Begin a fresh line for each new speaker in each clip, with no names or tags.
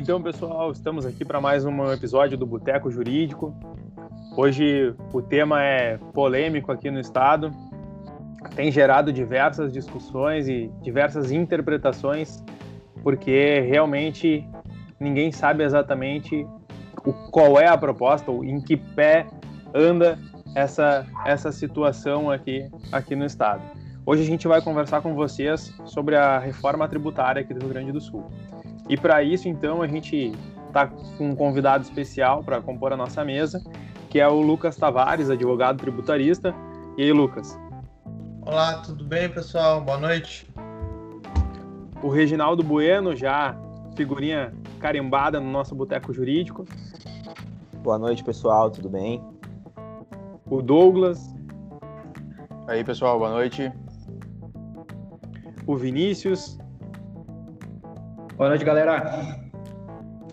Então, pessoal, estamos aqui para mais um episódio do Boteco Jurídico. Hoje o tema é polêmico aqui no estado. Tem gerado diversas discussões e diversas interpretações, porque realmente ninguém sabe exatamente o, qual é a proposta ou em que pé anda essa, essa situação aqui, aqui no estado. Hoje a gente vai conversar com vocês sobre a reforma tributária aqui do Rio Grande do Sul. E para isso, então, a gente está com um convidado especial para compor a nossa mesa, que é o Lucas Tavares, advogado tributarista. E aí, Lucas?
Olá, tudo bem, pessoal? Boa noite.
O Reginaldo Bueno, já figurinha carimbada no nosso boteco jurídico.
Boa noite, pessoal, tudo bem?
O Douglas.
Aí, pessoal, boa noite.
O Vinícius.
Boa noite, galera.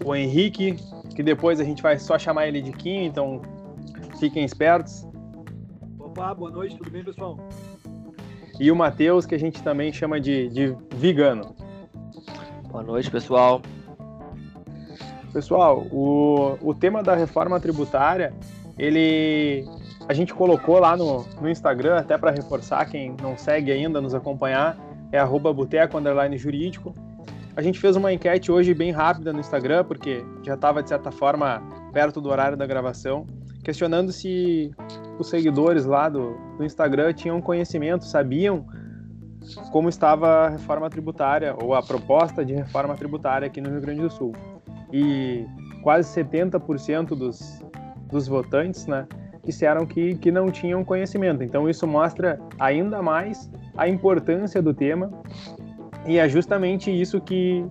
O Henrique, que depois a gente vai só chamar ele de Kim, então fiquem espertos.
Opa, boa noite, tudo bem, pessoal?
E o Matheus, que a gente também chama de, de Vigano.
Boa noite, pessoal.
Pessoal, o, o tema da reforma tributária, ele a gente colocou lá no, no Instagram, até para reforçar quem não segue ainda, nos acompanhar, é arroba boteco, jurídico. A gente fez uma enquete hoje bem rápida no Instagram, porque já estava, de certa forma, perto do horário da gravação, questionando se os seguidores lá do, do Instagram tinham conhecimento, sabiam como estava a reforma tributária ou a proposta de reforma tributária aqui no Rio Grande do Sul. E quase 70% dos, dos votantes né, disseram que, que não tinham conhecimento. Então, isso mostra ainda mais a importância do tema e é justamente isso que,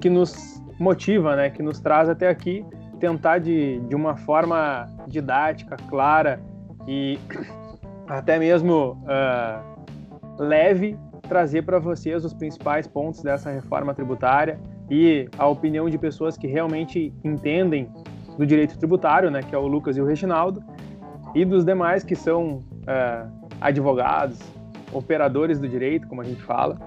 que nos motiva, né, que nos traz até aqui, tentar de, de uma forma didática, clara e até mesmo uh, leve trazer para vocês os principais pontos dessa reforma tributária e a opinião de pessoas que realmente entendem do direito tributário, né, que é o Lucas e o Reginaldo, e dos demais que são uh, advogados, operadores do direito, como a gente fala,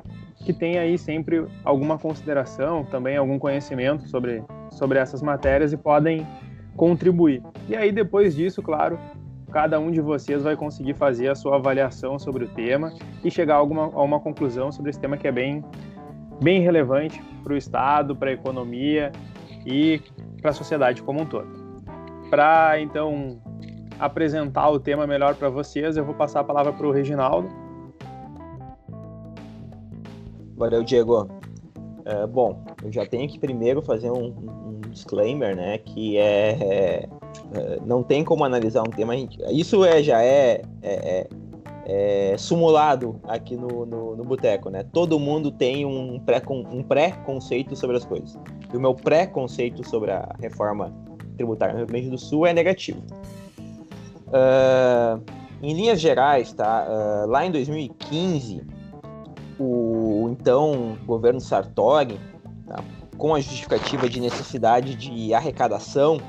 que tem aí sempre alguma consideração, também algum conhecimento sobre, sobre essas matérias e podem contribuir. E aí, depois disso, claro, cada um de vocês vai conseguir fazer a sua avaliação sobre o tema e chegar a, alguma, a uma conclusão sobre esse tema que é bem, bem relevante para o Estado, para a economia e para a sociedade como um todo. Para, então, apresentar o tema melhor para vocês, eu vou passar a palavra para o Reginaldo
Valeu, Diego. É, bom, eu já tenho que primeiro fazer um, um disclaimer, né? Que é, é, é, não tem como analisar um tema. Isso é já é, é, é, é simulado aqui no, no, no Boteco, né? Todo mundo tem um pré-conceito um pré sobre as coisas. E o meu pré-conceito sobre a reforma tributária no Rio Grande do Sul é negativo. Uh, em linhas gerais, tá? Uh, lá em 2015 o então governo Sartori, tá, com a justificativa de necessidade de arrecadação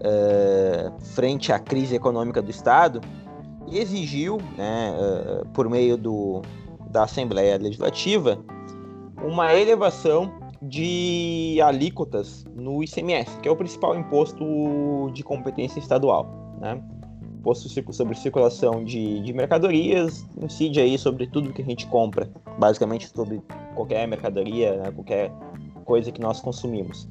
é, frente à crise econômica do Estado, exigiu, né, é, por meio do, da Assembleia Legislativa, uma elevação de alíquotas no ICMS, que é o principal imposto de competência estadual. Né? Imposto sobre circulação de, de mercadorias incide aí sobre tudo que a gente compra, basicamente sobre qualquer mercadoria, né, qualquer coisa que nós consumimos.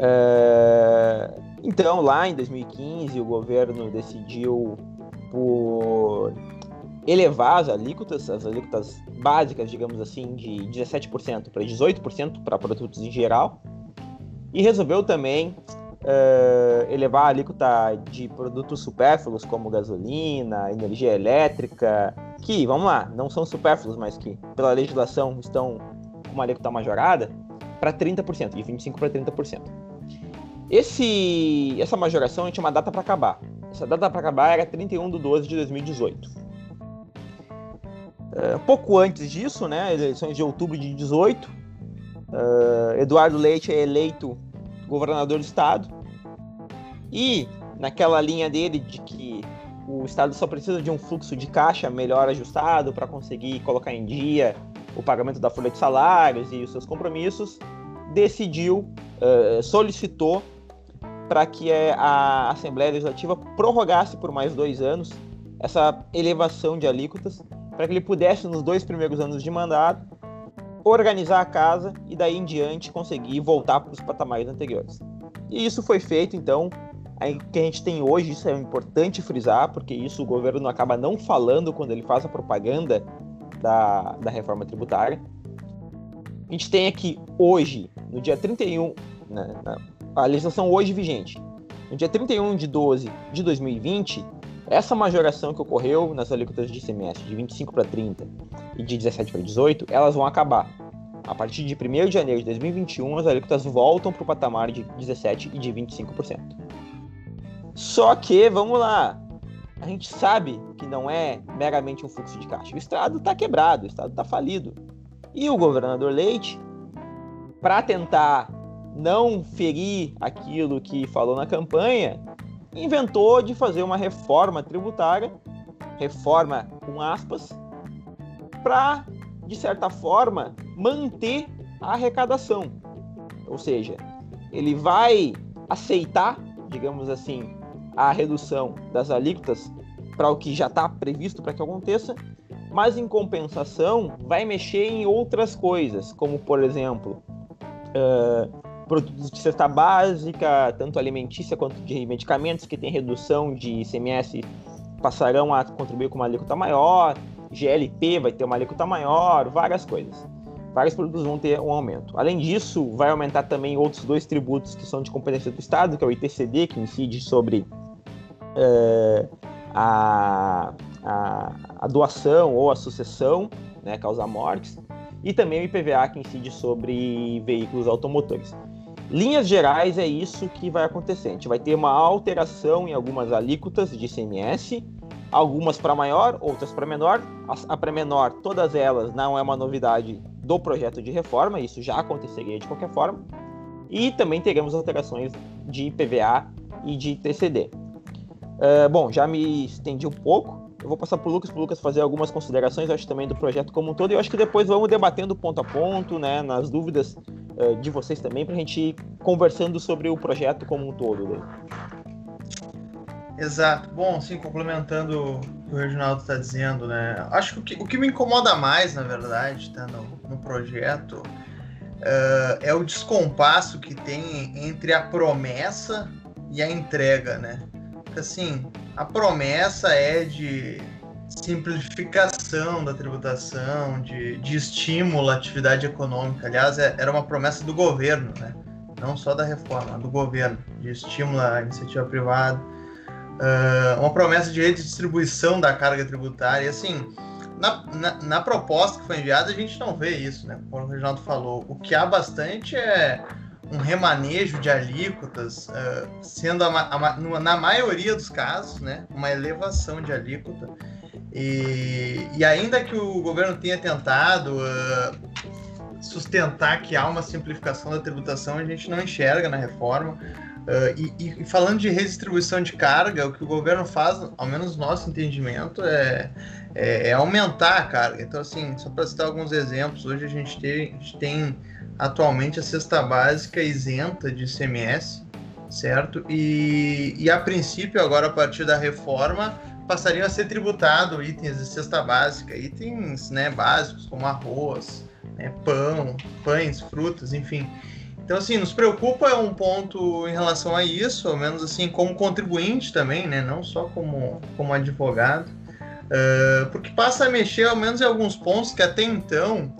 É, então, lá em 2015, o governo decidiu por elevar as alíquotas, as alíquotas básicas, digamos assim, de 17% para 18% para produtos em geral, e resolveu também uh, elevar a alíquota de produtos supérfluos como gasolina, energia elétrica, que, vamos lá, não são supérfluos, mas que pela legislação estão com uma alíquota majorada, para 30%, de 25% para 30%. Esse, essa majoração tinha uma data para acabar. Essa data para acabar era 31 de 12 de 2018. Uh, pouco antes disso, né, eleições de outubro de 18, uh, Eduardo Leite é eleito governador do estado. E naquela linha dele de que o estado só precisa de um fluxo de caixa melhor ajustado para conseguir colocar em dia o pagamento da folha de salários e os seus compromissos, decidiu, uh, solicitou para que a Assembleia Legislativa prorrogasse por mais dois anos essa elevação de alíquotas, para que ele pudesse, nos dois primeiros anos de mandato, organizar a casa e daí em diante conseguir voltar para os patamares anteriores. E isso foi feito, então, o que a gente tem hoje, isso é importante frisar, porque isso o governo acaba não falando quando ele faz a propaganda da, da reforma tributária. A gente tem aqui hoje, no dia 31, né, a legislação hoje vigente, no dia 31 de 12 de 2020, essa majoração que ocorreu nas alíquotas de ICMS de 25 para 30 e de 17 para 18, elas vão acabar. A partir de 1 de janeiro de 2021, as alíquotas voltam para o patamar de 17% e de 25%. Só que, vamos lá, a gente sabe que não é meramente um fluxo de caixa. O Estado está quebrado, o Estado está falido. E o governador Leite, para tentar não ferir aquilo que falou na campanha, inventou de fazer uma reforma tributária, reforma com aspas, para, de certa forma, manter a arrecadação. Ou seja, ele vai aceitar, digamos assim, a redução das alíquotas para o que já está previsto para que aconteça, mas em compensação vai mexer em outras coisas, como por exemplo uh, produtos de cesta básica, tanto alimentícia quanto de medicamentos, que tem redução de ICMS, passarão a contribuir com uma alíquota maior, GLP vai ter uma alíquota maior, várias coisas. Vários produtos vão ter um aumento. Além disso, vai aumentar também outros dois tributos que são de competência do Estado, que é o ITCD, que incide sobre é, a, a, a, doação ou a sucessão, né, causa mortes, e também o IPVA, que incide sobre veículos automotores. Linhas gerais é isso que vai acontecer. A gente vai ter uma alteração em algumas alíquotas de ICMS, algumas para maior, outras para menor. A, a para menor, todas elas não é uma novidade do projeto de reforma, isso já aconteceria de qualquer forma. E também teremos alterações de IPVA e de TCD. Uh, bom, já me estendi um pouco. Eu vou passar para o Lucas, para Lucas fazer algumas considerações, acho também do projeto como um todo, e eu acho que depois vamos debatendo ponto a ponto, né, nas dúvidas uh, de vocês também, para a gente ir conversando sobre o projeto como um todo. Né?
Exato. Bom, sim, complementando o que o Reginaldo está dizendo, né, acho que o, que o que me incomoda mais, na verdade, tá, no, no projeto, uh, é o descompasso que tem entre a promessa e a entrega, né? Assim, a promessa é de simplificação da tributação, de, de estímulo à atividade econômica. Aliás, é, era uma promessa do governo, né? não só da reforma, do governo, de estímulo à iniciativa privada. Uh, uma promessa de redistribuição da carga tributária. E, assim, na, na, na, proposta que foi enviada, a gente não vê isso, né? Como o Reginaldo falou. O que há bastante é um remanejo de alíquotas, uh, sendo a, a, na maioria dos casos, né, uma elevação de alíquota. E, e ainda que o governo tenha tentado uh, sustentar que há uma simplificação da tributação, a gente não enxerga na reforma. Uh, e, e, falando de redistribuição de carga, o que o governo faz, ao menos nosso entendimento, é, é, é aumentar a carga. Então, assim, só para citar alguns exemplos, hoje a gente tem, a gente tem atualmente a cesta básica isenta de ICMS, certo? E, e a princípio, agora a partir da reforma, passariam a ser tributado itens de cesta básica, itens né, básicos como arroz, né, pão, pães, frutas, enfim. Então, assim, nos preocupa um ponto em relação a isso, ao menos assim, como contribuinte também, né, não só como, como advogado, uh, porque passa a mexer, ao menos em alguns pontos que até então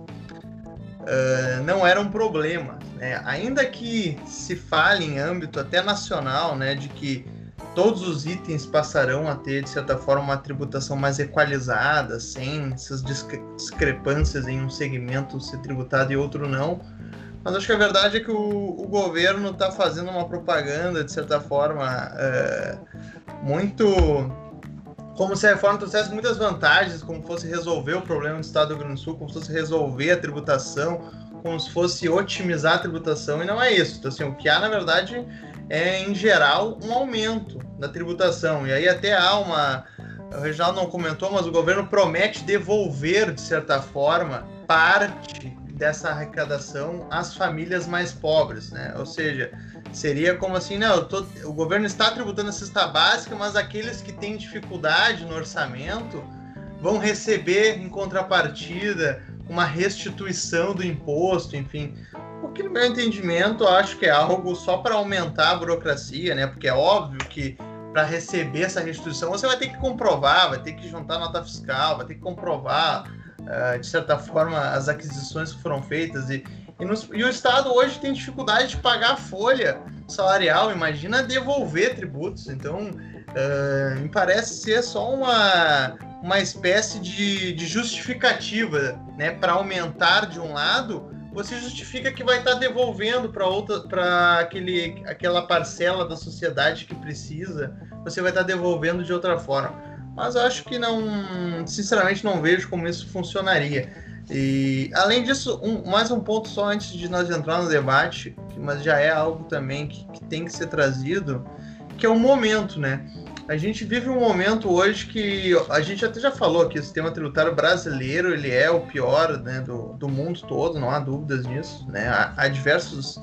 uh, não era um problema. Né? Ainda que se fale em âmbito até nacional, né, de que todos os itens passarão a ter, de certa forma, uma tributação mais equalizada, sem essas discrepâncias em um segmento ser tributado e outro não. Mas acho que a verdade é que o, o governo está fazendo uma propaganda, de certa forma, é, muito como se a reforma trouxesse muitas vantagens, como fosse resolver o problema do Estado do Rio Grande do Sul, como se fosse resolver a tributação, como se fosse otimizar a tributação, e não é isso. Então, assim, o que há, na verdade, é, em geral, um aumento da tributação. E aí até há uma. O Reginaldo não comentou, mas o governo promete devolver, de certa forma, parte dessa arrecadação às famílias mais pobres, né? Ou seja, seria como assim, não, tô, o governo está tributando a cesta básica, mas aqueles que têm dificuldade no orçamento vão receber em contrapartida uma restituição do imposto, enfim. O que, no meu entendimento, acho que é algo só para aumentar a burocracia, né? Porque é óbvio que para receber essa restituição você vai ter que comprovar, vai ter que juntar nota fiscal, vai ter que comprovar, uh, de certa forma, as aquisições que foram feitas. E, e, e, o Estado hoje tem dificuldade de pagar a folha salarial, imagina devolver tributos. Então, uh, me parece ser só uma uma espécie de, de justificativa, né, para aumentar de um lado, você justifica que vai estar tá devolvendo para outra, para aquele, aquela parcela da sociedade que precisa, você vai estar tá devolvendo de outra forma. Mas acho que não, sinceramente, não vejo como isso funcionaria. E além disso, um, mais um ponto só antes de nós entrar no debate, mas já é algo também que, que tem que ser trazido, que é o momento, né? A gente vive um momento hoje que a gente até já falou que o sistema tributário brasileiro ele é o pior né, do, do mundo todo, não há dúvidas nisso. Né? Há, há diversos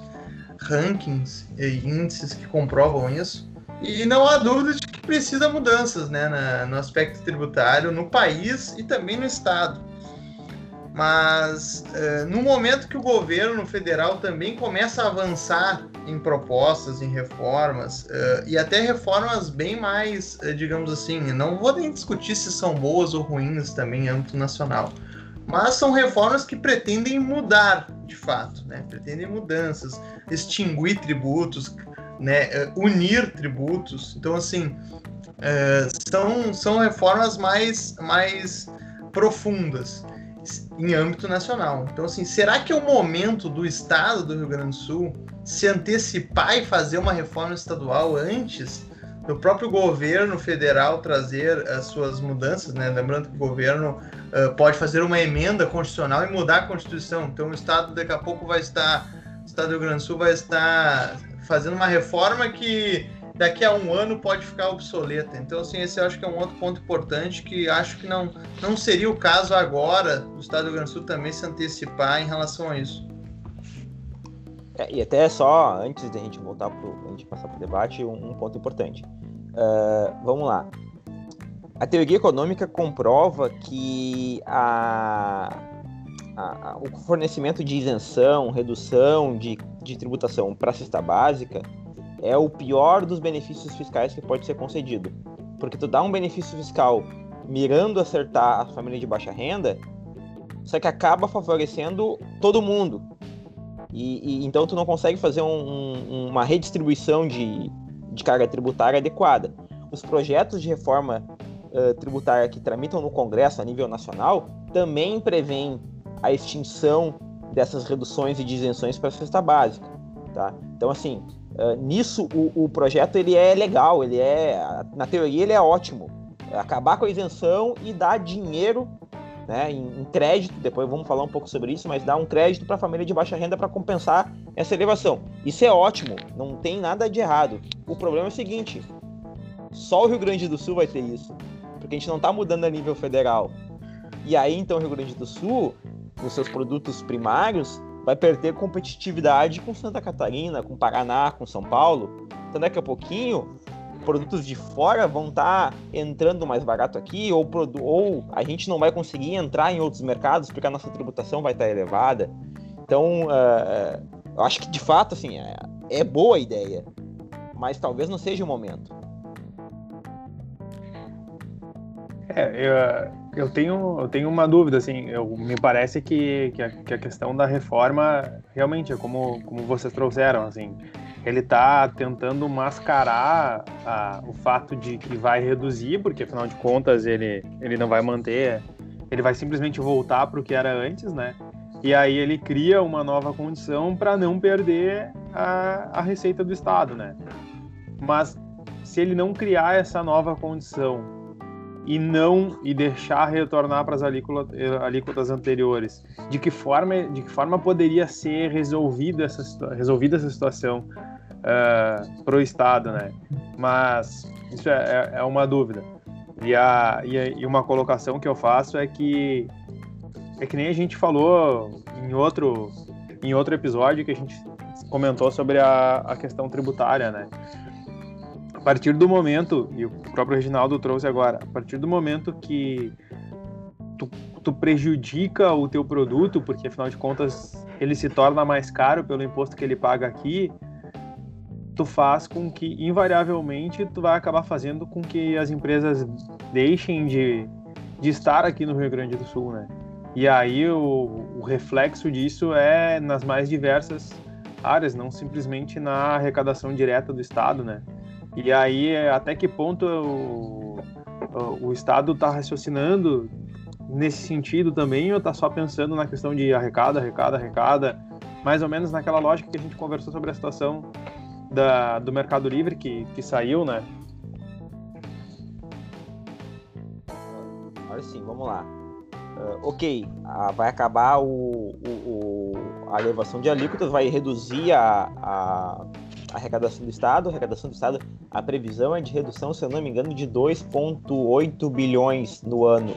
rankings e índices que comprovam isso. E não há dúvida de que precisa mudanças né, na, no aspecto tributário no país e também no Estado. Mas uh, no momento que o governo federal também começa a avançar em propostas, em reformas, uh, e até reformas bem mais, uh, digamos assim, não vou nem discutir se são boas ou ruins também em âmbito nacional, mas são reformas que pretendem mudar de fato, né? pretendem mudanças, extinguir tributos, né? unir tributos. Então, assim, são, são reformas mais, mais profundas em âmbito nacional. Então, assim, será que é o momento do Estado do Rio Grande do Sul se antecipar e fazer uma reforma estadual antes do próprio governo federal trazer as suas mudanças, né? Lembrando que o governo uh, pode fazer uma emenda constitucional e mudar a Constituição. Então, o Estado daqui a pouco vai estar, o Estado do Rio Grande do Sul vai estar fazendo uma reforma que daqui a um ano pode ficar obsoleta. Então, assim, esse eu acho que é um outro ponto importante que acho que não, não seria o caso agora do Estado do Rio Grande do Sul também se antecipar em relação a isso.
É, e até só, antes de a gente voltar para a gente passar para o debate, um, um, ponto importante. Uh, vamos lá. A teoria econômica comprova que a, a, a, o fornecimento de isenção, redução de, de tributação para a cesta básica é o pior dos benefícios fiscais que pode ser concedido. Porque tu dá um benefício fiscal mirando acertar a família de baixa renda, só que acaba favorecendo todo mundo. E, e então tu não consegue fazer um, um, uma redistribuição de, de carga tributária adequada. Os projetos de reforma uh, tributária que tramitam no Congresso a nível nacional também prevêem a extinção dessas reduções e de isenções para a cesta básica. Tá? Então, assim, Uh, nisso, o, o, projeto ele é legal, ele é, na teoria, ele é ótimo. Acabar com a isenção e dar dinheiro né, em, em crédito, depois vamos falar um pouco sobre isso, mas dar um crédito para a família de baixa renda para compensar essa elevação. Isso é ótimo, não tem nada de errado. O problema é o seguinte: só o Rio Grande do Sul vai ter isso, porque a gente não está mudando a nível federal. E aí, então, o Rio Grande do Sul, nos seus produtos primários, vai perder competitividade com Santa Catarina, com Paraná, com São Paulo. Então daqui a pouquinho, produtos de fora vão estar tá entrando mais barato aqui, ou, ou a gente não vai conseguir entrar em outros mercados porque a nossa tributação vai estar tá elevada. Então, uh, eu acho que de fato, assim, é, é boa a ideia, mas talvez não seja o momento.
É, eu, eu tenho, eu tenho uma dúvida, assim, eu, me parece que, que a, que, a, questão da reforma realmente é como, como vocês trouxeram, assim, ele está tentando mascarar a, o fato de que vai reduzir, porque afinal de contas ele, ele não vai manter, ele vai simplesmente voltar para o que era antes, né? E aí ele cria uma nova condição para não perder a, a receita do Estado, né? Mas se ele não criar essa nova condição e não e deixar retornar para as alíquotas, alíquotas anteriores. De que forma de que forma poderia ser resolvida essa resolvida essa situação uh, ah, para o Estado, né? Mas isso é, é, é uma dúvida. E, a, e, a, e uma colocação que eu faço é que é que nem a gente falou em outro, em outro episódio que a gente comentou sobre a, a questão tributária, né? Partir do momento, e o próprio Reginaldo trouxe agora, a partir do momento que tu, tu prejudica o teu produto, porque afinal de contas ele se torna mais caro pelo imposto que ele paga aqui, tu faz com que invariavelmente tu vai acabar fazendo com que as empresas deixem de, de estar aqui no Rio Grande do Sul, né? E aí o, o reflexo disso é nas mais diversas áreas, não simplesmente na arrecadação direta do Estado, né? E aí até que ponto o, o Estado está raciocinando nesse sentido também ou está só pensando na questão de arrecada, arrecada, arrecada, mais ou menos naquela lógica que a gente conversou sobre a situação da, do Mercado Livre que, que saiu, né?
Agora sim, vamos lá. Uh, ok, uh, vai acabar o, o, o, a elevação de alíquotas, vai reduzir a, a, arrecadação do Estado. A arrecadação do Estado, a previsão é de redução, se eu não me engano, de 2,8 bilhões no ano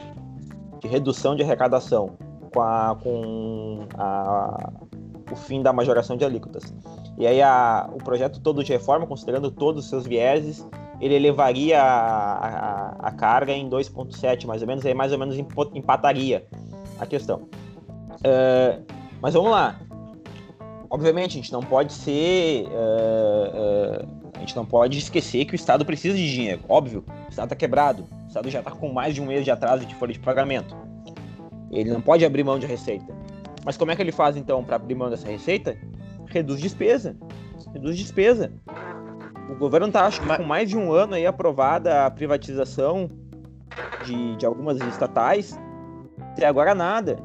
de redução de arrecadação com, a, com a, o fim da majoração de alíquotas. E aí a, o projeto todo de reforma, considerando todos os seus vieses, ele elevaria a, a, a carga em 2,7 mais ou menos, aí mais ou menos empataria a questão. Uh, mas vamos lá. Obviamente, a gente não pode ser. Uh, uh, a gente não pode esquecer que o Estado precisa de dinheiro. Óbvio, o Estado está quebrado. O Estado já está com mais de um mês de atraso de folha de pagamento. Ele não pode abrir mão de receita. Mas como é que ele faz então para abrir mão dessa receita? Reduz despesa. Reduz despesa. O governo está, acho que, com mais de um ano aí aprovada a privatização de, de algumas estatais. Até agora nada.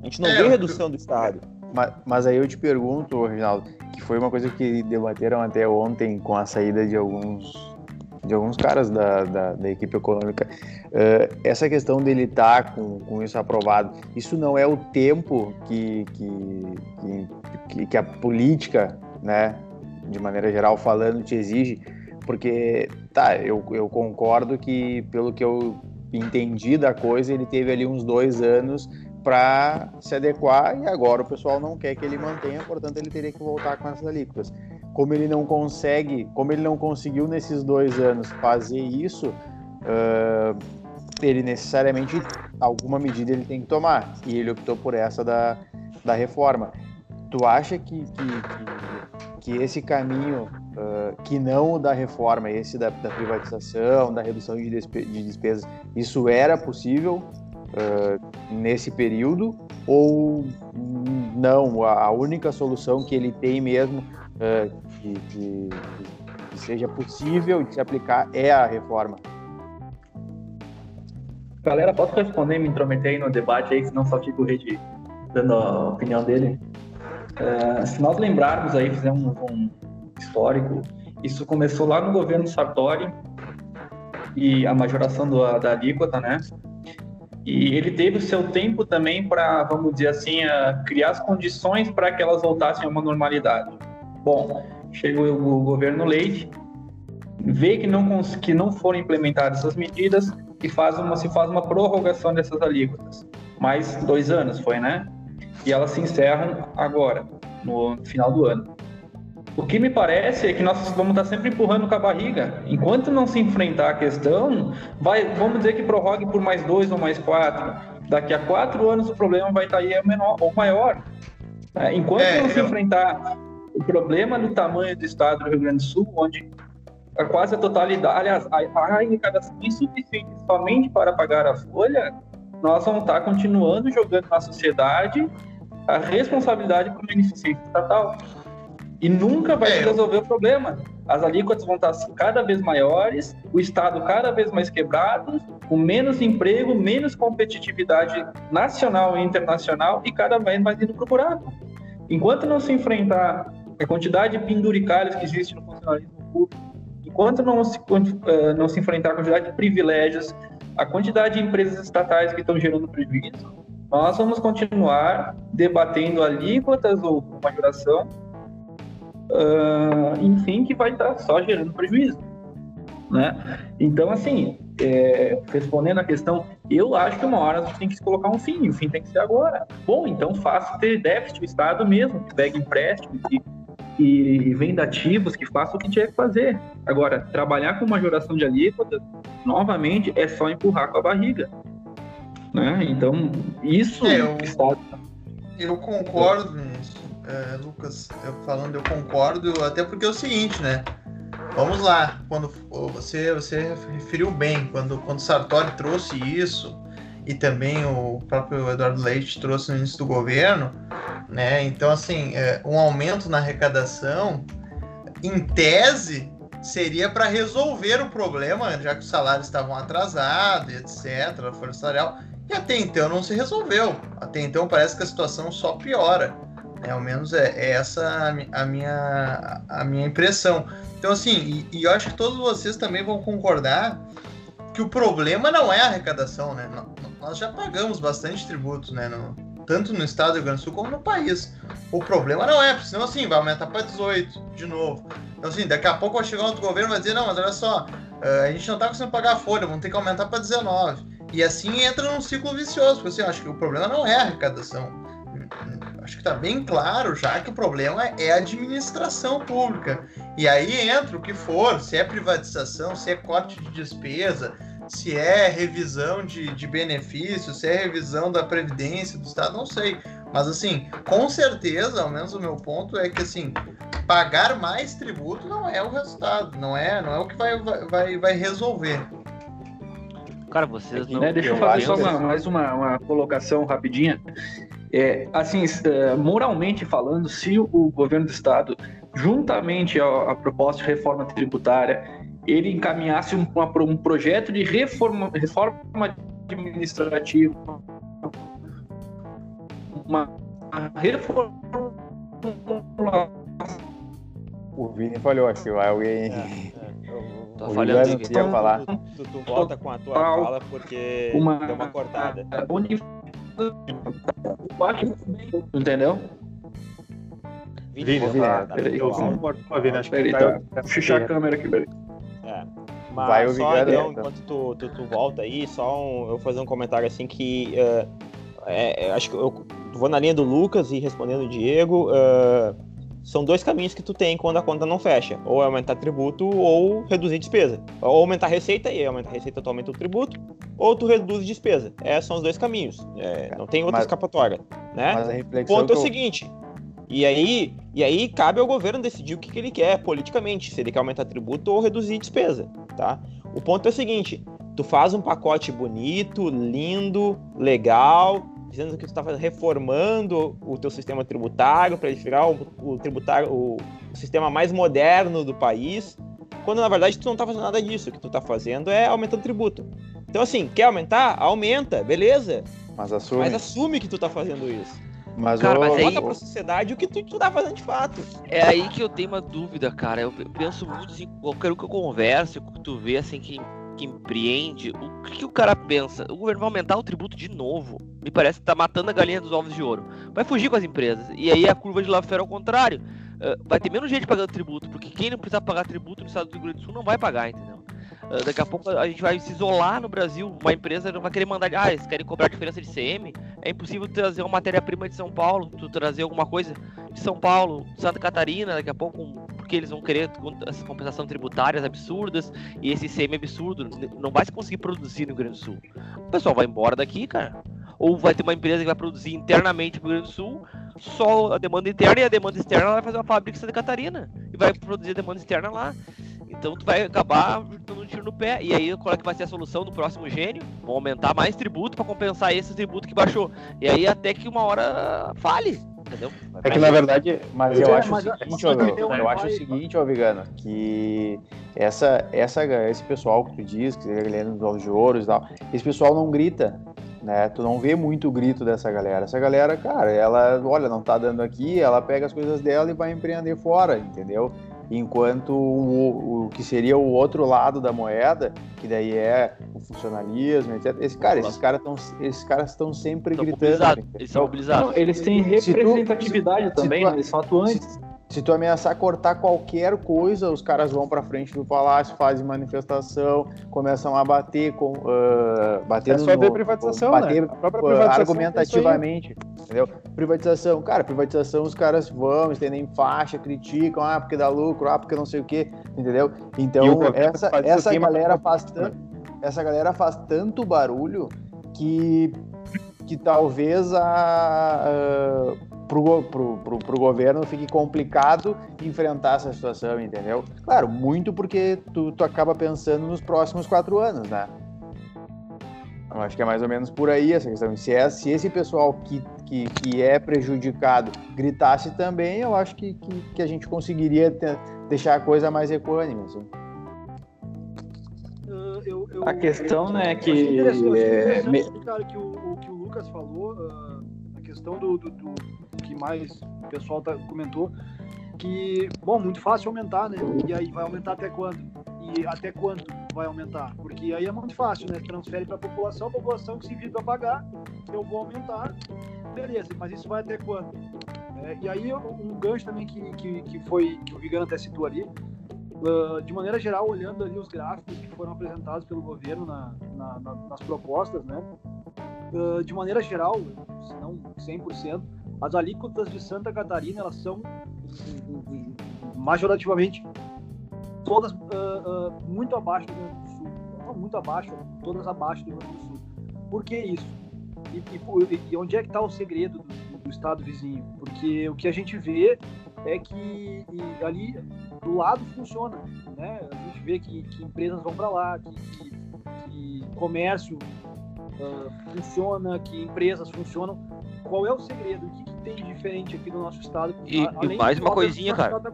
A gente não é, vê redução do Estado.
Mas, mas, aí eu te pergunto, Reginaldo, que foi uma coisa que debateram até ontem com a saída de alguns de alguns caras da, da, da equipe econômica, uh, essa questão dele estar tá com, com isso aprovado, isso não é o tempo que, que, que, que a política, né, de maneira geral falando, te exige, porque, tá, eu, eu concordo que, pelo que eu entendi da coisa, ele teve ali uns dois anos para se adequar e agora o pessoal não quer que ele mantenha, portanto ele teria que voltar com essas alíquotas. Como ele não consegue, como ele não conseguiu nesses dois anos fazer isso, uh, ele necessariamente alguma medida ele tem que tomar. E ele optou por essa da, da reforma. Tu acha que, que, que, que esse caminho, uh, que não o da reforma, esse da, da privatização, da redução de, despe de despesas, isso era possível uh, nesse período ou não? A, única solução que ele tem mesmo uh, que, que, que, seja possível de se aplicar é a reforma.
Galera, posso responder, me intrometer aí no debate aí, senão só fico o Rede dando a opinião dele. Uh, se nós lembrarmos aí, fizemos um histórico, isso começou lá no governo Sartori e a majoração do, da alíquota, né? E ele teve o seu tempo também para, vamos dizer assim, criar as condições para que elas voltassem a uma normalidade. Bom, chegou o governo Leite, vê que não, que não foram implementadas essas medidas e faz uma, se faz uma prorrogação dessas alíquotas. Mais dois anos foi, né? E elas se encerram agora, no final do ano. O que me parece é que nós vamos estar sempre empurrando com a barriga. Enquanto não se enfrentar a questão, vai, vamos dizer que prorrogue por mais dois ou mais quatro. Daqui a quatro anos o problema vai estar aí menor ou maior. É, enquanto é, não se enfrentar o problema do tamanho do estado do Rio Grande do Sul, onde a quase a totalidade, aliás, a, a arrecadação insuficiente somente para pagar a folha, nós vamos estar continuando jogando na sociedade a responsabilidade por uma ineficiência estatal. E nunca vai é, resolver o problema. As alíquotas vão estar cada vez maiores, o Estado cada vez mais quebrado, com menos emprego, menos competitividade nacional e internacional e cada vez mais indo para o buraco. Enquanto não se enfrentar a quantidade de penduricalhos que existe no funcionalismo público, enquanto não se, uh, não se enfrentar a quantidade de privilégios, a quantidade de empresas estatais que estão gerando prejuízo, nós vamos continuar debatendo alíquotas ou majoração, uh, enfim, que vai estar só gerando prejuízo. Né? Então, assim, é, respondendo a questão, eu acho que uma hora a gente tem que colocar um fim, e o fim tem que ser agora. Bom, então faça ter déficit o Estado mesmo, que pegue empréstimo, que, e venda ativos, que faça o que tiver que fazer. Agora, trabalhar com majoração de alíquota, novamente, é só empurrar com a barriga. Né? Então, isso...
É, eu, eu concordo nisso, é, Lucas, eu falando, eu concordo, até porque é o seguinte, né? Vamos lá, quando você você referiu bem, quando quando Sartori trouxe isso e também o próprio Eduardo Leite trouxe no início do governo, né? Então assim, é, um aumento na arrecadação, em tese, seria para resolver o problema, já que os salários estavam atrasados, etc, a folha salarial, e até então não se resolveu. Até então parece que a situação só piora. Né? Ao menos é, é essa a minha, a minha impressão. Então, assim, e, e, eu acho que todos vocês também vão concordar que o problema não é a arrecadação, né? Nós já pagamos bastante tributos, né? No, tanto no estado do Rio Grande do Sul como no país. O problema não é, porque senão assim, vai aumentar para 18 de novo. Então, assim, daqui a pouco vai chegar outro governo e vai dizer, não, mas olha só, eh, a gente não tá conseguindo pagar a folha, vamos ter que aumentar para 19. E assim entra num ciclo vicioso, porque assim, eu acho que o problema não é a arrecadação acho que está bem claro já que o problema é a administração pública. E aí entra o que for, se é privatização, se é corte de despesa, se é revisão de, de benefícios, se é revisão da Previdência do Estado, não sei. Mas assim, com certeza, ao menos o meu ponto é que assim, pagar mais tributo não é o resultado, não é, não é o que vai, vai, vai resolver.
Cara, vocês não. É, deixa eu fazer só uma, mais uma, uma colocação rapidinha. É, assim, é, moralmente falando, se o governo do estado, juntamente à, proposta de reforma tributária, ele encaminhasse um, um projeto de reforma, reforma administrativa, uma reforma
o Vini falhou, que alguém.
É, é. Tô o falhando aqui.
Queria falar.
Tu, tu, volta com a tua fala porque uma, deu uma cortada.
Entendeu?
Vini, Vini, tá, peraí, eu Vini, acho que tá,
fechar a câmera aqui, peraí.
É. Mas Vai só então, enquanto tu, tu, tu, volta aí, só um, eu vou fazer um comentário assim que uh, é, acho que eu vou na linha do Lucas e respondendo o Diego. Uh, são dois caminhos que tu tem quando a conta não fecha. Ou é aumentar tributo ou reduzir despesa. Ou aumentar receita e aumentar receita tu aumenta o tributo, ou tu reduz despesa. Esses são os dois caminhos. É, não tem outra mas, escapatória. Né? Mas a reflexão o ponto é o seguinte. E aí, e aí cabe ao governo decidir o que, que ele quer politicamente, se ele quer aumentar tributo ou reduzir despesa, tá? O ponto é o seguinte, tu faz um pacote bonito, lindo, legal, dizendo que tu está reformando o teu sistema tributário para ele virar o, o tributário, o, o, sistema mais moderno do país, quando na verdade tu não está fazendo nada disso. O que tu está fazendo é aumentando tributo. Então assim, quer aumentar? Aumenta, beleza.
Mas assume.
Mas assume que tu está fazendo isso.
Mas, cara, o... mas
aí... pra sociedade o que tu, tu tá fazendo de fato.
É aí que eu tenho uma dúvida, cara. Eu penso muito assim, qualquer um que eu converse, que tu vê assim, que que empreende, o que, que, o cara pensa? O governo vai aumentar o tributo de novo. Me parece que tá matando a galinha dos ovos de ouro. Vai fugir com as empresas. E aí a curva de Laffer ao contrário. Uh, vai ter menos gente pagando tributo, porque quem não precisa pagar tributo no estado do Rio Grande do Sul não vai pagar, entendeu? Uh, daqui a pouco a gente vai se isolar no Brasil. Uma empresa não vai querer mandar. Ah, eles querem cobrar diferença de CM. É impossível trazer uma matéria-prima de São Paulo, tu trazer alguma coisa de São Paulo, Santa Catarina, daqui a pouco porque eles vão querer essas compensações tributárias absurdas e esse ICM absurdo. Não vai se conseguir produzir no Rio Grande do Sul. O pessoal vai embora daqui, cara. Ou vai ter uma empresa que vai produzir internamente no Rio Grande do Sul, só a demanda interna e a demanda externa vai fazer uma fábrica em Santa Catarina e vai produzir a demanda externa lá. Então tu vai acabar dando um tiro no pé. E aí qual é que vai ser a solução do próximo gênio? Vão aumentar mais tributo para compensar esse tributo que baixou. E aí até que uma hora fale entendeu?
É que na verdade, mas eu, acho, o seguinte, ó, eu, eu acho o seguinte, ó, Vigano, que essa, essa, esse pessoal que tu diz, que é Helena dos Ovos de Ouros e tal, esse pessoal não grita, né? Tu não vê muito grito dessa galera. Essa galera, cara, ela, olha, não tá dando aqui, ela pega as coisas dela e vai empreender fora, entendeu? enquanto o, o, que seria o outro lado da moeda, que daí é o funcionalismo, etc. Esse cara, esses caras estão esses caras estão sempre gritando.
Eles são mobilizados.
eles têm representatividade tu, também, tu, né? eles são atuantes.
Se tu ameaçar cortar qualquer coisa, os caras vão para frente do palácio, fazem manifestação, começam a bater com uh, bater
É só
no,
ver privatização,
bater
né? A própria
uh,
privatização é
argumentativamente, entendeu? Privatização, cara, privatização os caras vão, estendem faixa, criticam, ah, porque dá lucro, ah, porque não sei o quê, entendeu? Então, essa essa galera faz tanto, essa galera faz tanto barulho que que talvez a, a pro, pro, pro, pro governo fique complicado enfrentar essa situação, entendeu? Claro, muito porque tu, tu acaba pensando nos próximos quatro anos, né? Eu acho que é mais ou menos por aí essa questão. Se, é, se esse pessoal que, que, que é prejudicado gritasse também, eu acho que, que, que a gente conseguiria te- deixar a coisa mais equânime. Assim.
Ah, eu- eu-
A questão, né,
eu achei
que,
interessante,
é,
interessante, cara, que o, o que o Lucas falou, a questão do, do, do que mais o pessoal tá, comentou, que, bom, muito fácil aumentar, né? E aí vai aumentar até quando? E até quanto vai aumentar? Porque aí é muito fácil, né? Transfere para a população, a população que se vira para pagar, eu vou aumentar, beleza, mas isso vai até quando? É, e aí um gancho também que, que, que foi, que o Vigano até citou ali, Uh, de maneira geral, olhando ali os gráficos que foram apresentados pelo governo na, na- na- nas propostas, né? Uh, de maneira geral, se não 100%, as alíquotas de Santa Catarina elas são majorativamente todas uh, uh, muito abaixo do Rio Grande do Sul. Muito abaixo, todas abaixo do Rio Grande do Sul. Por que isso? E, e e onde é que está o segredo do, do estado vizinho? Porque o que a gente vê é que ali do lado funciona, né? A gente vê que, que empresas vão para lá, que, que- que comércio ah, funciona, que empresas funcionam. Qual é o segredo? O que, que tem de diferente aqui no nosso estado?
E- e mais uma coisinha, cara.
tá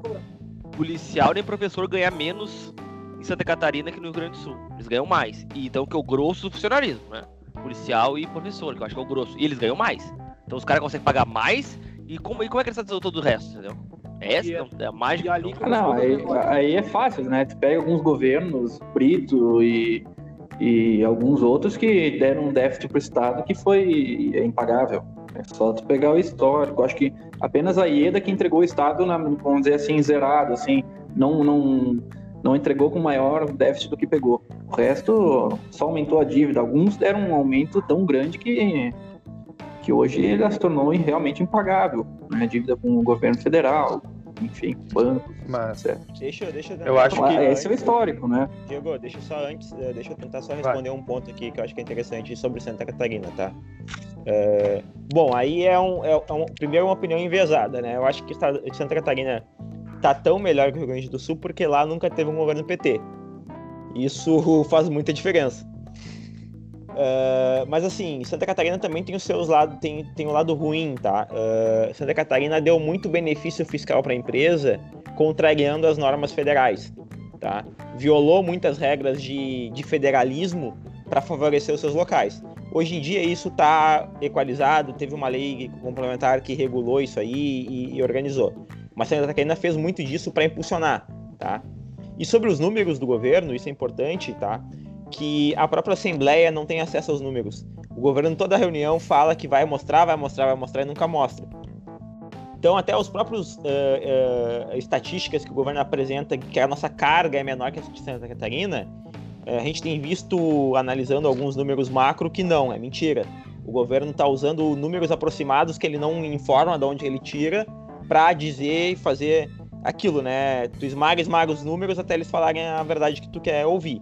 policial nem professor ganha menos em Santa Catarina que no Rio Grande do Sul. Eles ganham mais. E então que é o grosso do funcionarismo, né? Policial e professor, que eu acho que é o grosso. E eles ganham mais. Então os caras conseguem pagar mais. E como, e como é que eles satisfazem todo o resto, entendeu? É essa
E é-
não, é a mágica.
ali
Não,
aí, aí é fácil, né? Tu pega alguns governos, Brito e, e alguns outros que deram um déficit pro Estado que foi impagável. É só tu pegar o histórico. Acho que apenas a IEDA que entregou o Estado, na, vamos dizer assim, zerado, assim, não, não, não entregou com maior déficit do que pegou. O resto só aumentou a dívida. Alguns deram um aumento tão grande que, que hoje ela se tornou realmente impagável. Né? Dívida com o governo federal, enfim, banco,
Mas
certo.
Deixa, deixa eu
Eu acho que-
Esse é o histórico, né?
Diego, deixa eu só antes, eh, deixa eu tentar só responder um ponto aqui que eu acho que é interessante sobre Santa Catarina, tá? É, bom, aí é um, é, é um- primeiro uma opinião enviesada, né? Eu acho que Santa Catarina tá tão melhor que o Rio Grande do Sul porque lá nunca teve um governo PT. Isso faz muita diferença. É, mas assim, Santa Catarina também tem os seus lados, tem, tem um lado ruim, tá? É, Santa Catarina deu muito benefício fiscal para a empresa, contrariando as normas federais, tá? Violou muitas regras de, de federalismo para favorecer os seus locais. Hoje em dia isso está equalizado, teve uma lei complementar que regulou isso aí e, e organizou. Mas Santa Catarina fez muito disso para impulsionar, tá? E sobre os números do governo, isso é importante, tá? Que a própria Assembleia não tem acesso aos números. O governo, toda reunião, fala que vai mostrar, vai mostrar, vai mostrar e nunca mostra. Então, até os próprios eh, eh, estatísticas que o governo apresenta, que a nossa carga é menor que a de Santa Catarina, eh, a gente tem visto, analisando alguns números macro, que não, é mentira. O governo está usando números aproximados que ele não informa de onde ele tira para dizer e fazer aquilo, né? Tu esmaga, esmaga os números até eles falarem a verdade que tu quer ouvir.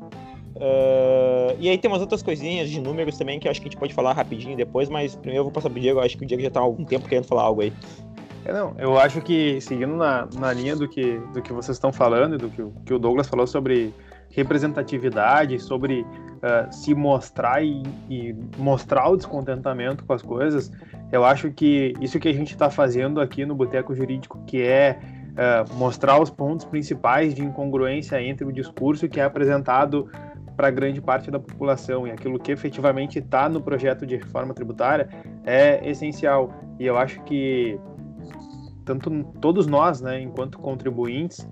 Uh, e aí tem umas outras coisinhas de números também que eu acho que a gente pode falar rapidinho depois, mas primeiro eu vou passar pro Diego, eu acho que o Diego já tá há algum tempo querendo falar algo aí.
É, não, eu acho que, seguindo na, na linha do que, do que vocês estão falando, e do que, que o Douglas falou sobre representatividade, sobre ah, se mostrar e, e mostrar o descontentamento com as coisas, eu acho que isso que a gente está fazendo aqui no Boteco Jurídico, que é ah, mostrar os pontos principais de incongruência entre o discurso que é apresentado para grande parte da população e aquilo que efetivamente está no projeto de reforma tributária é essencial. E eu acho que tanto todos nós, né, enquanto contribuintes,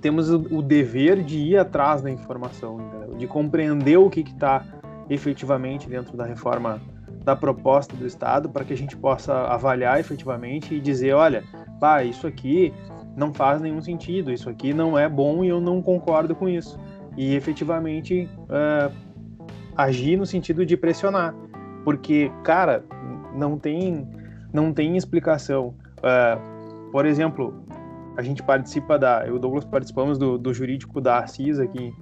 temos o, dever de ir atrás da informação, de compreender o que está efetivamente dentro da reforma da proposta do Estado, para que a gente possa avaliar efetivamente e dizer, olha, pá, isso aqui não faz nenhum sentido, isso aqui não é bom e eu não concordo com isso. E efetivamente uh, agir no sentido de pressionar. Porque, cara, não tem, não tem explicação. Uh, por exemplo, a gente participa da. Eu e o Douglas participamos do, do jurídico da Assis aqui.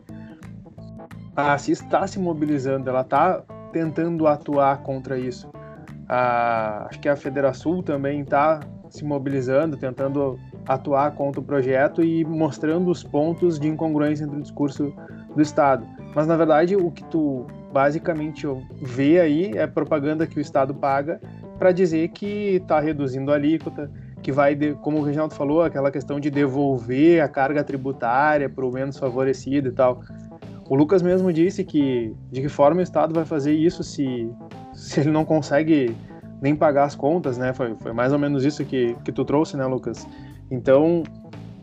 A Assis está se mobilizando, ela está tentando atuar contra isso. A, acho que a Federação também está se mobilizando, tentando atuar contra o projeto e mostrando os pontos de incongruência entre o discurso do Estado. Mas na verdade o que tu basicamente vê aí é propaganda que o Estado paga para dizer que está reduzindo a alíquota, que vai, como o Reginaldo falou, aquela questão de devolver a carga tributária para o menos favorecido e tal. O Lucas mesmo disse que de que forma o Estado vai fazer isso se, se ele não consegue nem pagar as contas, né? Foi, foi mais ou menos isso que, que tu trouxe, né, Lucas? Então,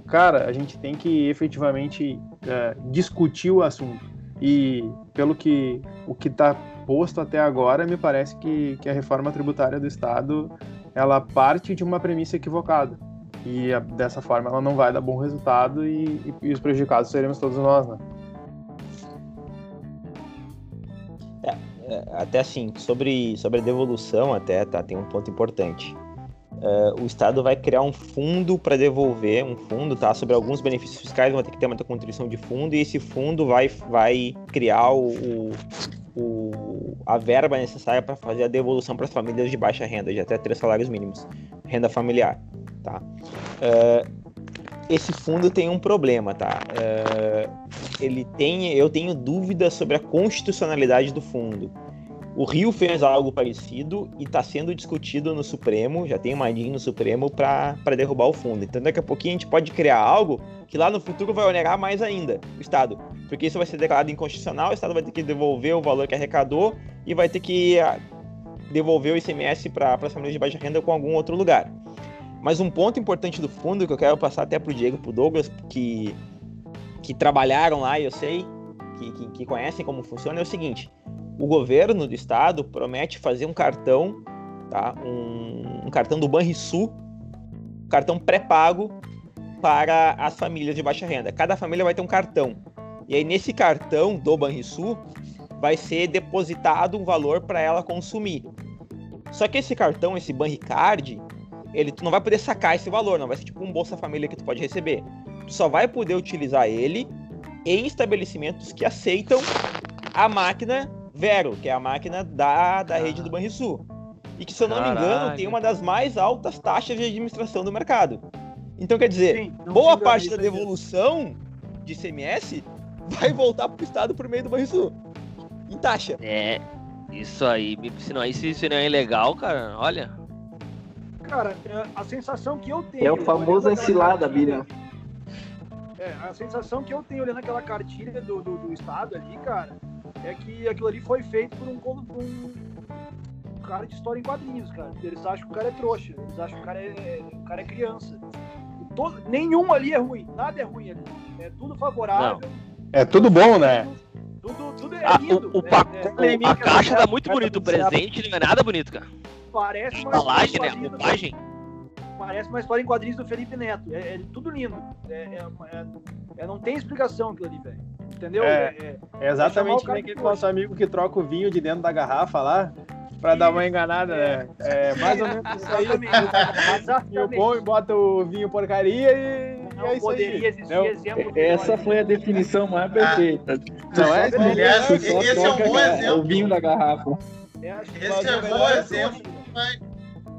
cara, a gente tem que efetivamente é, discutir o assunto. E pelo que o que está posto até agora, me parece que, que a reforma tributária do Estado ela parte de uma premissa equivocada. E a, dessa forma ela não vai dar bom resultado e, e, e os prejudicados seremos todos nós, né?
É, é, até assim, sobre, sobre a devolução até, tá, tem um ponto importante uh, o Estado vai criar um fundo para devolver, um fundo, tá? Sobre alguns benefícios fiscais, vai ter que ter uma contribuição de fundo, e esse fundo vai, vai criar o, o a verba necessária para fazer a devolução para as famílias de baixa renda, de até três salários mínimos, renda familiar, tá? Uh, esse fundo tem um problema, tá? Uh, ele tem, eu tenho dúvidas sobre a constitucionalidade do fundo. O Rio fez algo parecido e está sendo discutido no Supremo, já tem uma linha no Supremo para derrubar o fundo. Então daqui a pouquinho a gente pode criar algo que lá no futuro vai onerar mais ainda o Estado. Porque isso vai ser declarado inconstitucional, o Estado vai ter que devolver o valor que arrecadou e vai ter que ah, devolver o ICMS para as famílias de baixa renda com algum outro lugar. Mas um ponto importante do fundo que eu quero passar até para o Diego e para o Douglas, que, que trabalharam lá, eu sei, que, que, que conhecem como funciona, é o seguinte o governo do estado promete fazer um cartão, tá? um, um cartão do Banrisul, cartão pré-pago para as famílias de baixa renda. Cada família vai ter um cartão. E aí nesse cartão do Banrisul vai ser depositado um valor para ela consumir. Só que esse cartão, esse Banricard, ele tu não vai poder sacar esse valor, não vai ser tipo um Bolsa Família que tu pode receber. Tu só vai poder utilizar ele em estabelecimentos que aceitam a máquina Vero, que é a máquina da, da rede do Banrisul. E que, se eu não Caralho. me engano, tem uma das mais altas taxas de administração do mercado. Então, quer dizer, Sim, boa parte da devolução de CMS vai voltar para o Estado por meio do Banrisul. Em taxa.
É, isso aí, se não, isso, isso não é ilegal, cara, olha.
Cara, é, a sensação que eu tenho.
É o famoso ensilada, Bira.
É, a sensação que eu tenho olhando aquela cartilha do, do, do Estado ali, cara, é que aquilo ali foi feito por um, por um cara de história em quadrinhos, cara. Eles acham que o cara é trouxa, eles acham que o cara é, o cara é criança. Todo, nenhum ali é ruim, nada é ruim ali. É tudo favorável. Não.
É tudo bom, né?
Tudo, tudo é lindo.
o, o, é, é, a caixa tá muito bonito, o presente não é nada bonito, cara.
Parece
uma embalagem, né? A roupagem.
Parece uma história em quadrinhos do Felipe Neto. É, é tudo lindo. É, é, é, não tem explicação aquilo ali, velho entendeu?
É, é, é exatamente nem aquele nosso amigo que troca o vinho de dentro da garrafa lá para dar uma enganada, né? É mais ou menos isso aí. Vinho bom e bota o vinho porcaria e.
Não é poderia existir não. exemplo.
Essa foi a definição mais perfeita.
Não é? Aliás, esse é um bom exemplo.
O vinho da garrafa.
Esse é um bom exemplo. Vai,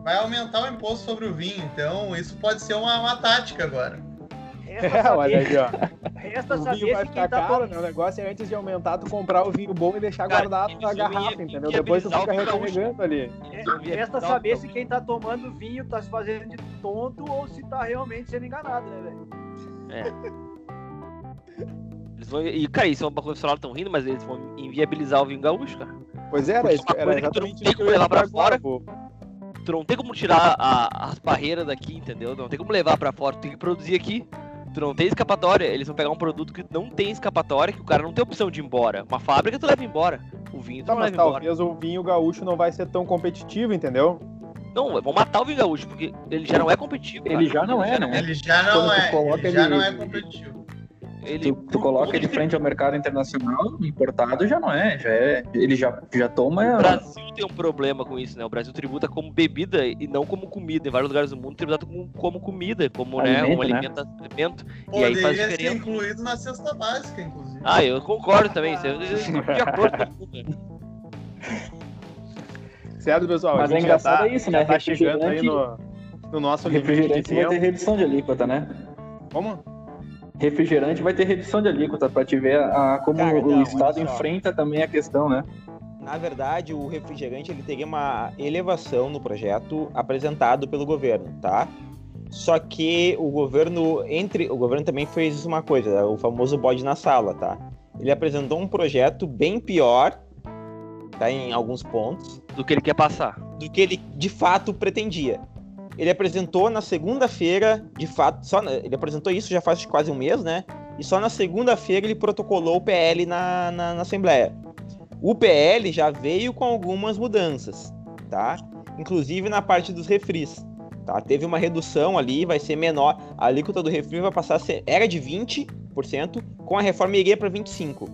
vai aumentar o imposto sobre o vinho, então isso pode ser uma, uma tática agora.
É, olha aí, ó. Resta o vinho vai ficar tá caro, né? O negócio é antes de aumentar, tu comprar o vinho bom e deixar Cara, guardado na garrafa, entendeu? Depois tu fica recarregando ali.
É, resta saber se quem tá tomando vinho tá se fazendo de tonto ou se tá realmente sendo enganado, né, velho?
É. Eles vão, e, cara, isso é uma coisa que vocês tão rindo, mas eles vão inviabilizar o vinho gaúcho, cara.
Pois é, era, isso, era exatamente
que tu não tem como levar pra fora. Pô. Tu não tem como tirar a, as barreiras daqui, entendeu? Não tem como levar pra fora, tu tem que produzir aqui tu não tem escapatória. Eles vão pegar um produto que não tem escapatória, que o cara não tem opção de ir embora. Uma fábrica tu leva embora. O vinho tu
tá,
não
mas
leva
talvez embora. o vinho gaúcho não vai ser tão competitivo, entendeu?
Não, vão matar o Vinho Gaúcho, porque ele já não é competitivo.
Ele
cara.
já não é, né?
Ele já não
Quando
é,
coloca
ele já
ele-
não é competitivo.
Ele,
Tu, tu coloca ele frente ao mercado internacional, importado já não é, já é, ele já, já
O
toma
Brasil tem um problema com isso, né? O Brasil tributa como bebida e não como comida. Em vários lugares do mundo tributa como, como comida, como né, um
Alimento, né?
alimento, alimento. E aí faz
Poderia ser
diferença.
incluído na cesta básica, inclusive.
Ah, eu concordo também. isso Eu, eu, de acordo com tudo. né?
Certo, pessoal?
Mas
a
é engraçado
tá,
é isso, né?
tá chegando aí no, no nosso de
refrigerante vai ter redução de alíquota, né?
Como?
Refrigerante vai ter redução de alíquota pra te ver a, como
Cara,
o
não,
Estado enfrenta também a questão, né?
Na verdade, o refrigerante ele teria uma elevação no projeto apresentado pelo governo, tá? Só que o governo entre o governo também fez uma coisa, o famoso bode na sala, tá? Ele apresentou um projeto bem pior, tá em alguns pontos,
Do que ele quer passar.
do que ele de fato pretendia. Ele apresentou na segunda-feira, de fato, só na- ele apresentou isso já faz quase um mês, né? E só na segunda-feira ele protocolou o PL na, na, na Assembleia. O PL já veio com algumas mudanças, tá? Inclusive na parte dos refris, tá? Teve uma redução ali, vai ser menor. A alíquota do refri vai passar a ser, era de 20%, com a reforma iria para 25.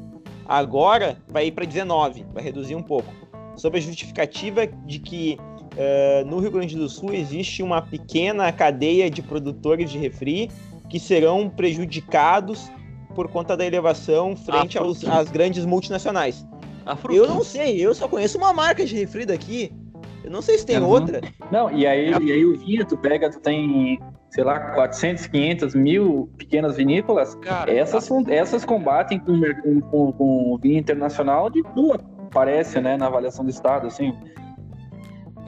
Agora vai ir para 19, vai reduzir um pouco. Sob a justificativa de que eh, no Rio Grande do Sul existe uma pequena cadeia de produtores de refri que serão prejudicados por conta da elevação frente aos, às grandes multinacionais. Eu não sei, eu só conheço uma marca de refri daqui. Eu não sei se tem
Uhum.
outra.
Não, e aí, e aí o vinho, tu pega, tu tem, sei lá, 400, 500 mil pequenas vinícolas,
Cara,
essas, são- essas combatem com, com, com, vinho internacional de boa, parece, né, na avaliação do Estado, assim.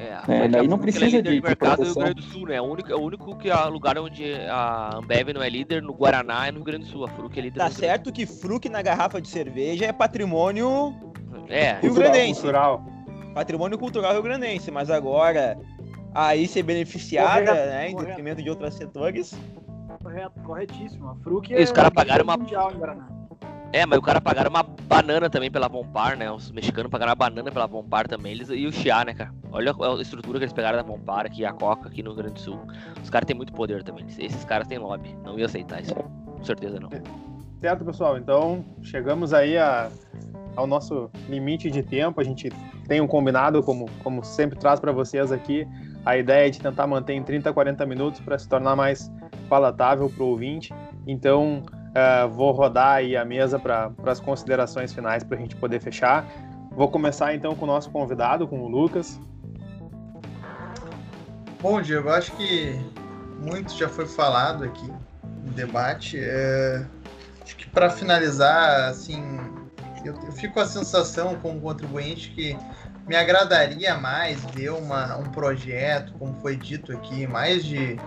É,
É, daí não
Fruc,
precisa
é líder
de-
de
de
mercado do Rio
proteção.
Grande do Sul, né? É o único, é o único que a lugar onde a Ambev não é líder, no Guaraná é no Rio Grande do Sul. A Fruc é líder
Tá certo que fruque na garrafa de cerveja é patrimônio.
É,
Rio Grandense.
Cultural.
patrimônio cultural rio-grandense, mas agora aí ser beneficiada,
Correto,
né, em
correto.
detrimento de outros setores.
Correto, corretíssimo. A Fruc
E os
é
caras pagaram uma-
mundial em Guaraná.
É, mas o cara pagaram uma banana também pela Bompar, né? Os mexicanos pagaram uma banana pela Bompar também. Eles, e o Chia, né, cara? Olha a estrutura que eles pegaram da Bompar aqui, a Coca aqui no Rio Grande do Sul. Os caras têm muito poder também. Esses caras têm lobby. Não ia aceitar isso. Com certeza não.
Certo, pessoal? Então, chegamos aí a- ao nosso limite de tempo. A gente tem um combinado, como, como sempre traz para vocês aqui, a ideia é de tentar manter em 30, 40 minutos para se tornar mais palatável para o ouvinte. Então, eh, vou rodar aí a mesa para as considerações finais para a gente poder fechar. Vou começar então com o nosso convidado, com o Lucas.
Bom, Diego, acho que muito já foi falado aqui no debate. É, Acho que para finalizar, assim, eu, eu fico com a sensação como contribuinte que me agradaria mais ver uma, um projeto, como foi dito aqui, mais de,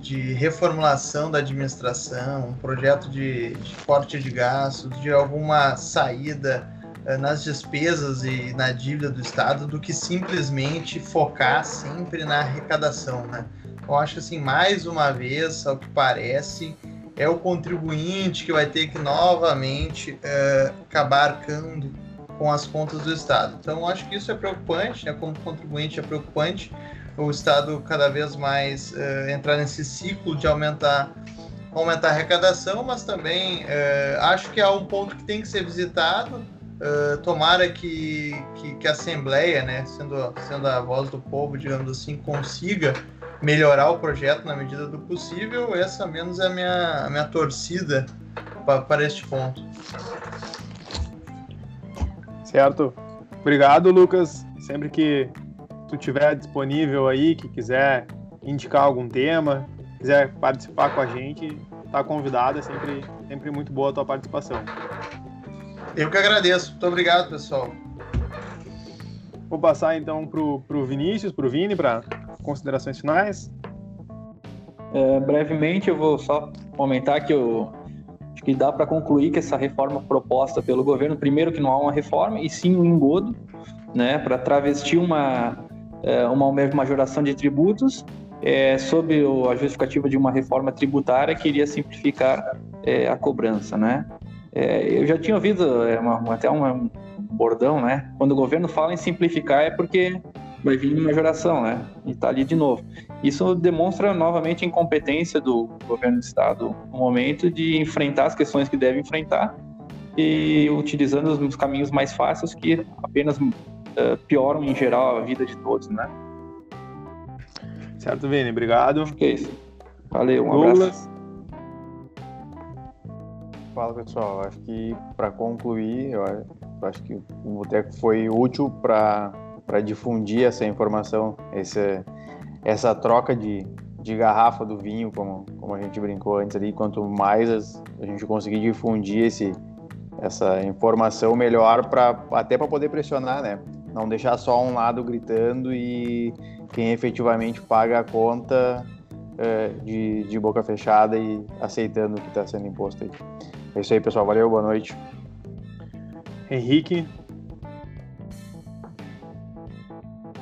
de reformulação da administração, um projeto de, de corte de gastos, de alguma saída eh, nas despesas e na dívida do Estado do que simplesmente focar sempre na arrecadação, né? Eu acho assim, mais uma vez, ao que parece, é o contribuinte que vai ter que novamente eh, acabar arcando com as contas do Estado. Então, acho que isso é preocupante, né? Como contribuinte é preocupante o Estado cada vez mais eh, entrar nesse ciclo de aumentar aumentar a arrecadação, mas também eh, acho que é um ponto que tem que ser visitado. Eh, tomara que, que, que a Assembleia, né, sendo, sendo a voz do povo, digamos assim, consiga melhorar o projeto na medida do possível. Essa, menos, é a minha, a minha torcida pa, para este ponto.
Certo? Obrigado, Lucas. Sempre que tu tiver disponível aí, que quiser indicar algum tema, quiser participar com a gente, tá convidado. É sempre, sempre muito boa a tua participação.
Eu que agradeço. Muito obrigado, pessoal.
Vou passar então pro, pro Vinícius, pro Vini, para considerações finais.
É, brevemente, eu vou só comentar que eu acho que dá para concluir que essa reforma proposta pelo governo, primeiro que não há uma reforma, e sim um engodo, né, para travestir uma, uma majoração de tributos, é, sob a justificativa de uma reforma tributária que iria simplificar é, a cobrança, né. É, eu já tinha ouvido é, uma- até um bordão, né, quando o governo fala em simplificar é porque vai vir uma geração, né? E tá ali de novo. Isso demonstra novamente a incompetência do governo do estado no momento de enfrentar as questões que deve enfrentar e utilizando os caminhos mais fáceis que apenas uh, pioram em geral a vida de todos, né?
Certo, Vini, obrigado.
Acho que é isso. Valeu, um Douglas. abraço.
Fala pessoal, acho que para concluir, eu acho que o Boteco foi útil para difundir essa informação, essa, essa troca de, de garrafa do vinho, como, como a gente brincou antes ali. Quanto mais a gente conseguir difundir esse, essa informação, melhor, pra, até para poder pressionar, né? Não deixar só um lado gritando e quem efetivamente paga a conta é, de, de boca fechada e aceitando o que está sendo imposto aí. É isso aí, pessoal. Valeu, boa noite.
Henrique.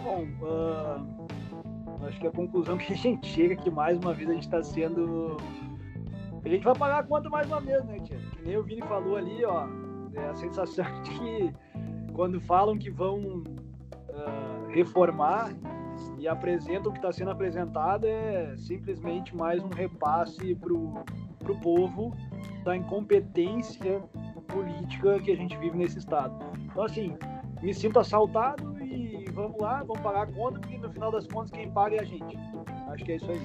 Bom, uh, acho que a conclusão que a gente chega é que mais uma vez a gente está sendo. A gente vai pagar a conta mais uma vez, né, tia? Que nem o Vini falou ali, ó. É a sensação de que quando falam que vão uh, reformar e apresentam o que está sendo apresentado é simplesmente mais um repasse para o povo da incompetência política que a gente vive nesse estado. Então, assim, me sinto assaltado e vamos lá, vamos pagar a conta, porque no final das contas quem paga é a gente. Acho que é isso aí.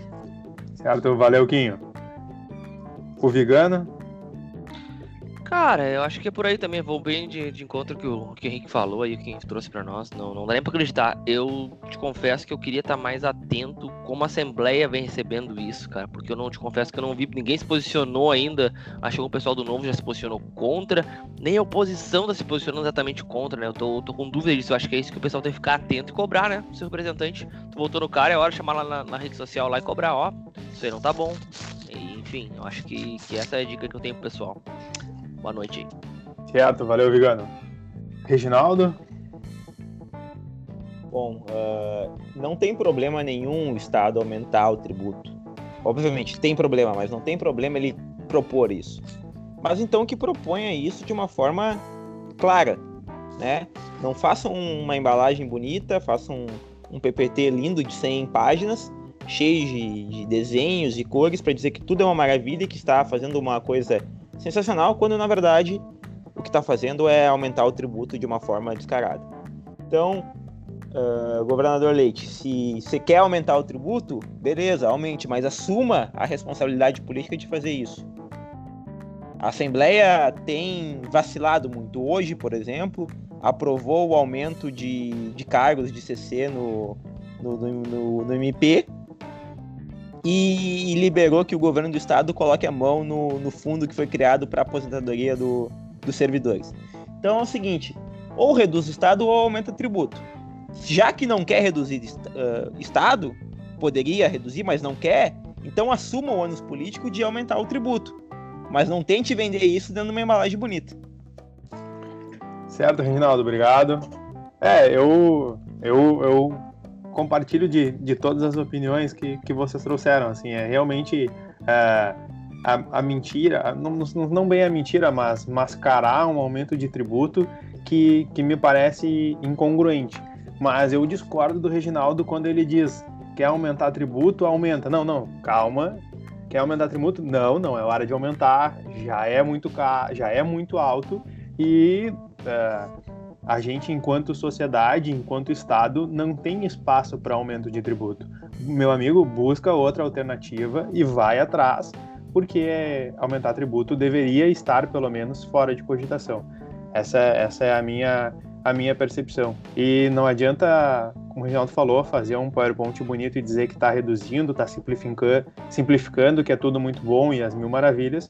Certo, valeu, Quinho. O Vigano?
Cara, eu acho que é por aí também. Vou bem de, de encontro que o, que o Henrique falou aí, que trouxe para nós. Não, não dá nem pra acreditar. Eu te confesso que eu queria estar mais atento como a Assembleia vem recebendo isso, cara. Porque eu não te confesso que eu não vi. Ninguém se posicionou ainda. Acho que o pessoal do Novo já se posicionou contra. Nem a oposição tá se posicionando exatamente contra, né? Eu tô, tô com dúvida disso. Eu acho que é isso que o pessoal tem que ficar atento e cobrar, né? Seu representante. Tu voltou no cara, é hora de chamar lá na, na rede social lá e cobrar, ó. Isso aí não tá bom. E, enfim, eu acho que, que essa é a dica que eu tenho pro pessoal. Boa noite.
Certo, valeu, Vigano. Reginaldo?
Bom, uh, não tem problema nenhum o Estado aumentar o tributo. Obviamente tem problema, mas não tem problema ele propor isso. Mas então que proponha isso de uma forma clara, né? Não façam uma embalagem bonita, façam um, um PPT lindo de 100 páginas, cheio de, de desenhos e cores para dizer que tudo é uma maravilha e que está fazendo uma coisa sensacional, quando na verdade o que está fazendo é aumentar o tributo de uma forma descarada. Então, uh, governador Leite, se você quer aumentar o tributo, beleza, aumente, mas assuma a responsabilidade política de fazer isso. A Assembleia tem vacilado muito. Hoje, por exemplo, aprovou o aumento de, de cargos de CC no, no, no, no MP, e, liberou que o governo do estado coloque a mão no, no fundo que foi criado para aposentadoria do, dos servidores. Então é o seguinte: ou reduz o estado ou aumenta o tributo. Já que não quer reduzir uh, estado, poderia reduzir, mas não quer, então assuma o ônus político de aumentar o tributo. Mas não tente vender isso dando uma embalagem bonita.
Certo, Reginaldo, obrigado. É, eu, eu, eu compartilho de, de todas as opiniões que, que vocês trouxeram. Assim, é realmente é, a, a, mentira, não, não bem a mentira, mas mascarar um aumento de tributo que, que me parece incongruente. Mas eu discordo do Reginaldo quando ele diz quer aumentar tributo, aumenta. Não, não, calma. Quer aumentar tributo? Não, não, é hora de aumentar. Já é muito, já é muito alto e é, a gente, enquanto sociedade, enquanto Estado, não tem espaço para aumento de tributo. Meu amigo, busca outra alternativa e vai atrás, porque aumentar tributo deveria estar, pelo menos, fora de cogitação. Essa, essa é a minha, a minha percepção. E não adianta, como o Reginaldo falou, fazer um PowerPoint bonito e dizer que está reduzindo, está simplificando, simplificando, que é tudo muito bom e as mil maravilhas,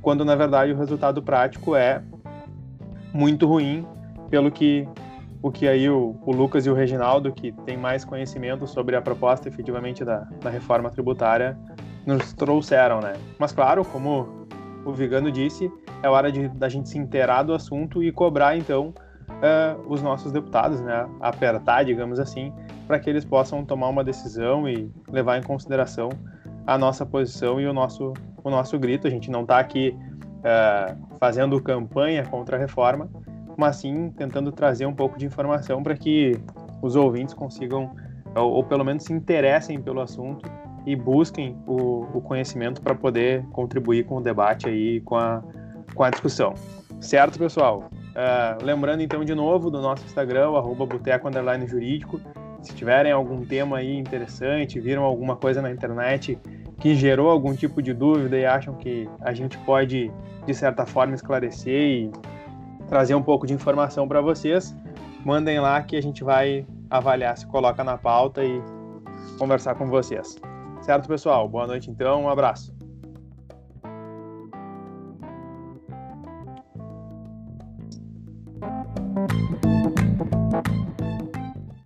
quando na verdade o resultado prático é muito ruim pelo que o que aí o, o, Lucas e o Reginaldo, que tem mais conhecimento sobre a proposta efetivamente da, da reforma tributária, nos trouxeram, né? Mas claro, como o Vigano disse, é hora de da gente se inteirar do assunto e cobrar então uh, os nossos deputados, né? Apertar, digamos assim, para que eles possam tomar uma decisão e levar em consideração a nossa posição e o nosso o nosso grito. A gente não está aqui uh, fazendo campanha contra a reforma, mas sim tentando trazer um pouco de informação para que os ouvintes consigam, ou, ou pelo menos se interessem pelo assunto e busquem o, o conhecimento para poder contribuir com o debate aí, com a, com a discussão. Certo, pessoal? Uh, lembrando então de novo do nosso Instagram, arroba boteco jurídico. Se tiverem algum tema aí interessante, viram alguma coisa na internet que gerou algum tipo de dúvida e acham que a gente pode, de certa forma, esclarecer e trazer um pouco de informação para vocês, mandem lá que a gente vai avaliar se coloca na pauta e conversar com vocês. Certo, pessoal? Boa noite então, um abraço.